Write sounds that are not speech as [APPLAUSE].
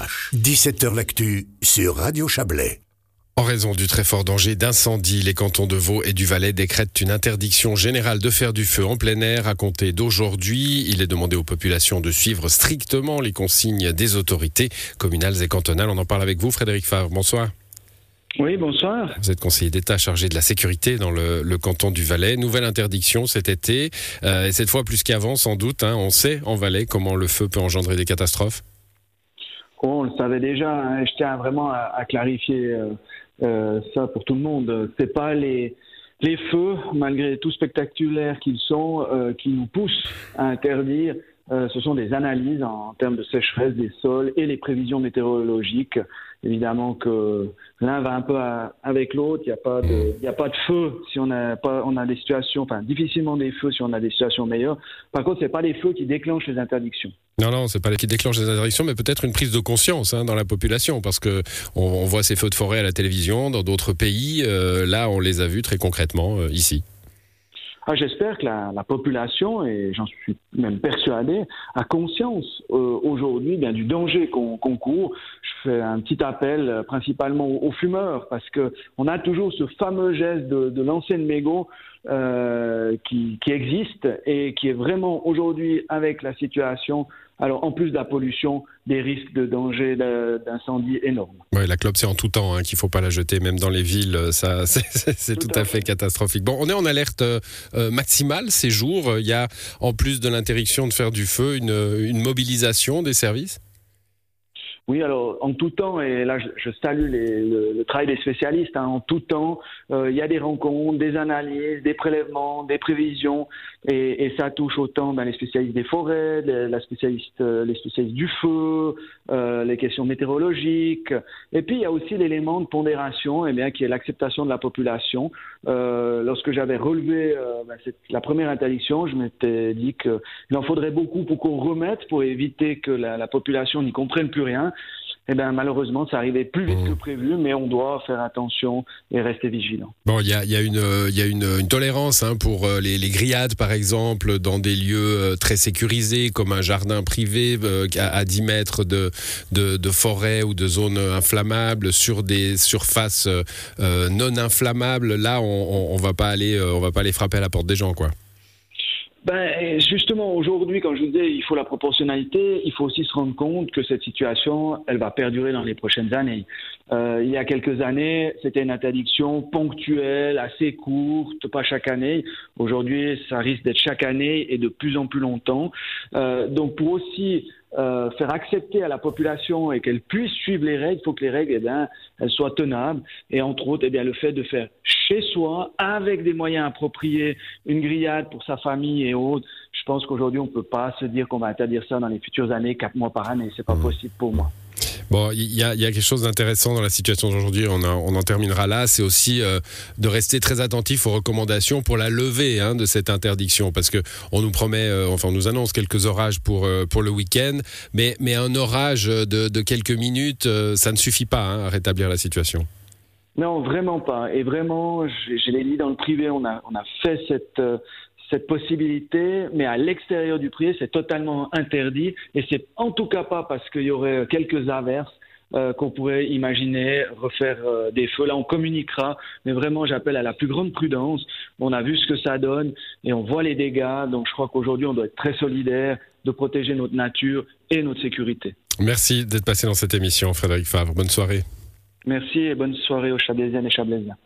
ch 17h L'actu sur Radio Chablais. En raison du très fort danger d'incendie, les cantons de Vaud et du Valais décrètent une interdiction générale de faire du feu en plein air à compter d'aujourd'hui. Il est demandé aux populations de suivre strictement les consignes des autorités communales et cantonales. On en parle avec vous, Frédéric Favre. Bonsoir. Oui, bonsoir. Vous êtes conseiller d'État chargé de la sécurité dans le, canton du Valais. Nouvelle interdiction cet été, euh, et cette fois plus qu'avant sans doute. Hein. on sait en Valais comment le feu peut engendrer des catastrophes. On le savait déjà. Hein. je tiens vraiment à, clarifier euh, euh, ça pour tout le monde. C'est pas les les feux, malgré tout spectaculaires qu'ils sont, euh, qui nous poussent à interdire. Euh, ce sont des analyses en, termes de sécheresse des sols et les prévisions météorologiques. Évidemment que l'un va un peu avec l'autre. Il n'y a pas de, feu si on a pas, on a des situations, enfin difficilement des feux si on a des situations meilleures. Par contre, c'est pas les feux qui déclenchent les interdictions. Non, non, c'est pas qui déclenche les interdictions, mais peut-être une prise de conscience hein, dans la population, parce que on, voit ces feux de forêt à la télévision dans d'autres pays. Euh, là, on les a vus très concrètement euh, ici. Ah, j'espère que la, population, et j'en suis même persuadé, a conscience euh, aujourd'hui bien du danger qu'on court. Je fais un petit appel principalement aux, fumeurs, parce que on a toujours ce fameux geste de, de lancer mégot euh, qui, qui, existe et qui est vraiment aujourd'hui avec la situation, alors en plus de la pollution, des risques de danger d'incendie énormes. Oui, la clope c'est en tout temps hein, qu'il faut pas la jeter, même dans les villes, ça [LAUGHS] c'est tout, à fait, catastrophique. Bon, on est en alerte euh, maximale ces jours. Il y a en plus de l'interdiction de faire du feu une, une mobilisation des services. Oui, alors en tout temps, et là je, salue le, travail des spécialistes, hein, en tout temps, euh, il y a des rencontres, des analyses, des prélèvements, des prévisions, et, ça touche autant ben, les spécialistes des forêts, les, la spécialiste, euh, les spécialistes du feu, euh, les questions météorologiques, et puis il y a aussi l'élément de pondération, eh bien, qui est l'acceptation de la population. lorsque j'avais relevé ben, la première interdiction, je m'étais dit qu'il en faudrait beaucoup pour qu'on remette, pour éviter que la, la population n'y comprenne plus rien eh bien, malheureusement, ça arrivait plus vite que mmh. prévu, mais on doit faire attention et rester vigilant. Bon, il y a, y a, une, y a une, tolérance hein, pour euh, les, grillades, par exemple, dans des lieux euh, très sécurisés, comme un jardin privé euh, à, 10 mètres de, de, forêt ou de zones inflammables, sur des surfaces non inflammables. Là, on, on, va pas aller, on va pas aller frapper à la porte des gens, quoi. Ben, justement, aujourd'hui, quand je vous disais, il faut la proportionnalité, il faut aussi se rendre compte que cette situation, elle va perdurer dans les prochaines années. Euh, il y a quelques années, c'était une interdiction ponctuelle, assez courte, pas chaque année. Aujourd'hui, ça risque d'être chaque année et de plus en plus longtemps. Euh, donc, pour aussi euh, faire accepter à la population et qu'elle puisse suivre les règles, il faut que les règles, eh bien, elles soient tenables. Et entre autres, eh bien, le fait de faire chez soi, avec des moyens appropriés, une grillade pour sa famille et autres. Je pense qu'aujourd'hui, on ne peut pas se dire qu'on va interdire ça dans les futures années, quatre mois par année. C'est pas mmh. possible pour moi. Bon, il y a, quelque chose d'intéressant dans la situation d'aujourd'hui, on, on, en terminera là, c'est aussi euh, de rester très attentif aux recommandations pour la levée hein, de cette interdiction, parce que on nous promet, euh, enfin on nous annonce quelques orages pour, euh, pour le week-end, mais, mais un orage de, quelques minutes, ça ne suffit pas hein, à rétablir la situation. Non, vraiment pas. Et vraiment, je, l'ai dit dans le privé, on a, on a fait cette, cette possibilité, mais à l'extérieur du privé, c'est totalement interdit. Et c'est en tout cas pas parce qu'il y aurait quelques averses euh, qu'on pourrait imaginer refaire euh, des feux. Là, on communiquera, mais vraiment, j'appelle à la plus grande prudence. On a vu ce que ça donne et on voit les dégâts. Donc, je crois qu'aujourd'hui, on doit être très solidaire de protéger notre nature et notre sécurité. Merci d'être passé dans cette émission, Frédéric Favre. Bonne soirée. Merci et bonne soirée aux Chablaisiennes et Chablaisiens.